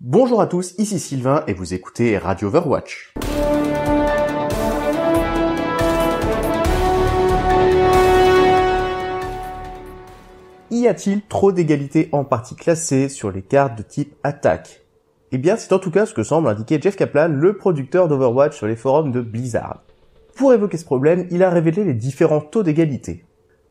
Bonjour à tous, ici Sylvain et vous écoutez Radio Overwatch. Y a-t-il trop d'égalité en partie classée sur les cartes de type attaque? Eh bien, c'est en tout cas ce que semble indiquer Jeff Kaplan, le producteur d'Overwatch sur les forums de Blizzard. Pour évoquer ce problème, il a révélé les différents taux d'égalité.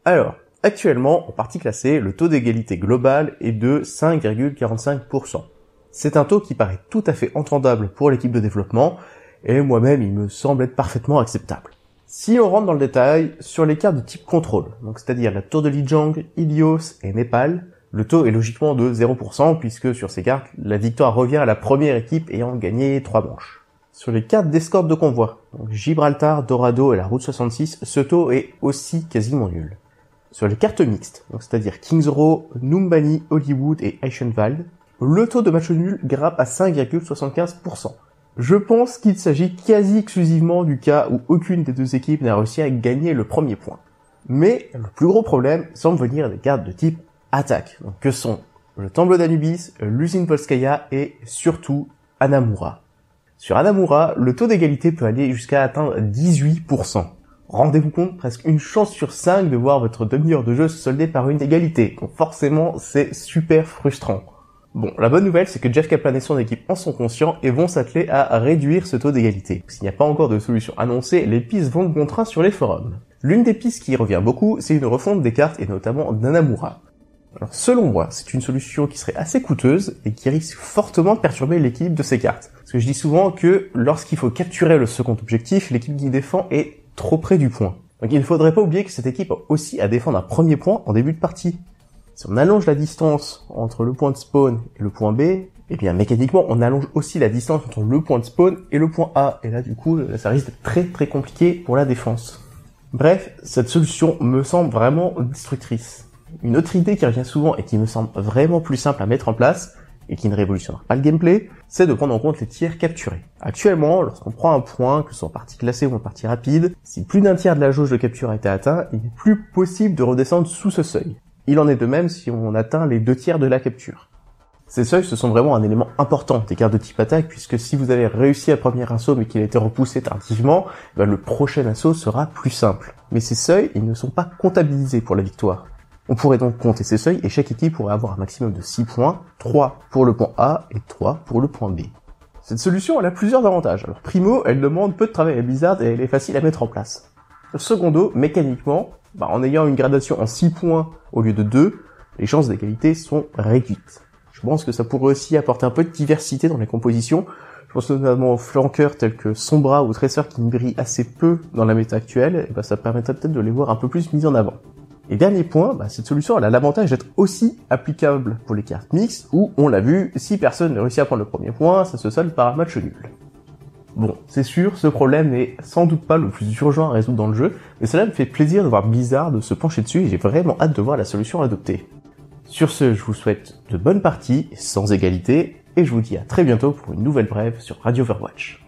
Alors, actuellement, en partie classée, le taux d'égalité global est de 5,45%. C'est un taux qui paraît tout à fait entendable pour l'équipe de développement, et moi-même il me semble être parfaitement acceptable. Si on rentre dans le détail, sur les cartes de type contrôle, donc c'est-à-dire la tour de Lijiang, Ilios et Népal, le taux est logiquement de 0% puisque sur ces cartes, la victoire revient à la première équipe ayant gagné 3 manches. Sur les cartes d'escorte de convoi, Gibraltar, Dorado et la route 66, ce taux est aussi quasiment nul. Sur les cartes mixtes, c'est-à-dire Kings Row, Numbani, Hollywood et Eichenwald, le taux de match nul grappe à 5,75%. Je pense qu'il s'agit quasi exclusivement du cas où aucune des deux équipes n'a réussi à gagner le premier point. Mais le plus gros problème semble venir des cartes de type attaque, que sont le Temple d'Anubis, l'usine Volskaya et surtout Anamura. Sur Anamura, le taux d'égalité peut aller jusqu'à atteindre 18%. Rendez-vous compte, presque une chance sur 5 de voir votre demi-heure de jeu se solder par une égalité. Donc forcément, c'est super frustrant. Bon, la bonne nouvelle, c'est que Jeff Kaplan et son équipe en sont conscients et vont s'atteler à réduire ce taux d'égalité. S'il n'y a pas encore de solution annoncée, les pistes vont de bon train sur les forums. L'une des pistes qui revient beaucoup, c'est une refonte des cartes et notamment d'Anamura. Alors selon moi, c'est une solution qui serait assez coûteuse et qui risque fortement de perturber l'équipe de ces cartes. Parce que je dis souvent que lorsqu'il faut capturer le second objectif, l'équipe qui défend est trop près du point. Donc il ne faudrait pas oublier que cette équipe a aussi à défendre un premier point en début de partie. Si on allonge la distance entre le point de spawn et le point B, eh bien mécaniquement on allonge aussi la distance entre le point de spawn et le point A. Et là du coup ça risque d'être très très compliqué pour la défense. Bref, cette solution me semble vraiment destructrice. Une autre idée qui revient souvent et qui me semble vraiment plus simple à mettre en place, et qui ne révolutionnera pas le gameplay, c'est de prendre en compte les tirs capturés. Actuellement, lorsqu'on prend un point, que ce soit en partie classée ou en partie rapide, si plus d'un tiers de la jauge de capture a été atteint, il n'est plus possible de redescendre sous ce seuil. Il en est de même si on atteint les deux tiers de la capture. Ces seuils, ce sont vraiment un élément important des cartes de type attaque, puisque si vous avez réussi à premier assaut mais qu'il a été repoussé tardivement, ben le prochain assaut sera plus simple. Mais ces seuils, ils ne sont pas comptabilisés pour la victoire. On pourrait donc compter ces seuils et chaque équipe pourrait avoir un maximum de 6 points, 3 pour le point A et 3 pour le point B. Cette solution, elle a plusieurs avantages. Alors primo, elle demande peu de travail à Blizzard et elle est facile à mettre en place. Secondo, mécaniquement, bah, en ayant une gradation en 6 points au lieu de 2, les chances d'égalité sont réduites. Je pense que ça pourrait aussi apporter un peu de diversité dans les compositions. Je pense notamment aux flanqueurs tels que Sombra ou Tracer qui brillent assez peu dans la méta actuelle, et bah, ça permettrait peut-être de les voir un peu plus mis en avant. Et dernier point, bah, cette solution elle a l'avantage d'être aussi applicable pour les cartes mixtes, où, on l'a vu, si personne ne réussit à prendre le premier point, ça se solde par un match nul. Bon, c'est sûr, ce problème n'est sans doute pas le plus urgent à résoudre dans le jeu, mais cela me fait plaisir de voir Blizzard de se pencher dessus et j'ai vraiment hâte de voir la solution adoptée. Sur ce, je vous souhaite de bonnes parties, sans égalité, et je vous dis à très bientôt pour une nouvelle brève sur Radio Overwatch.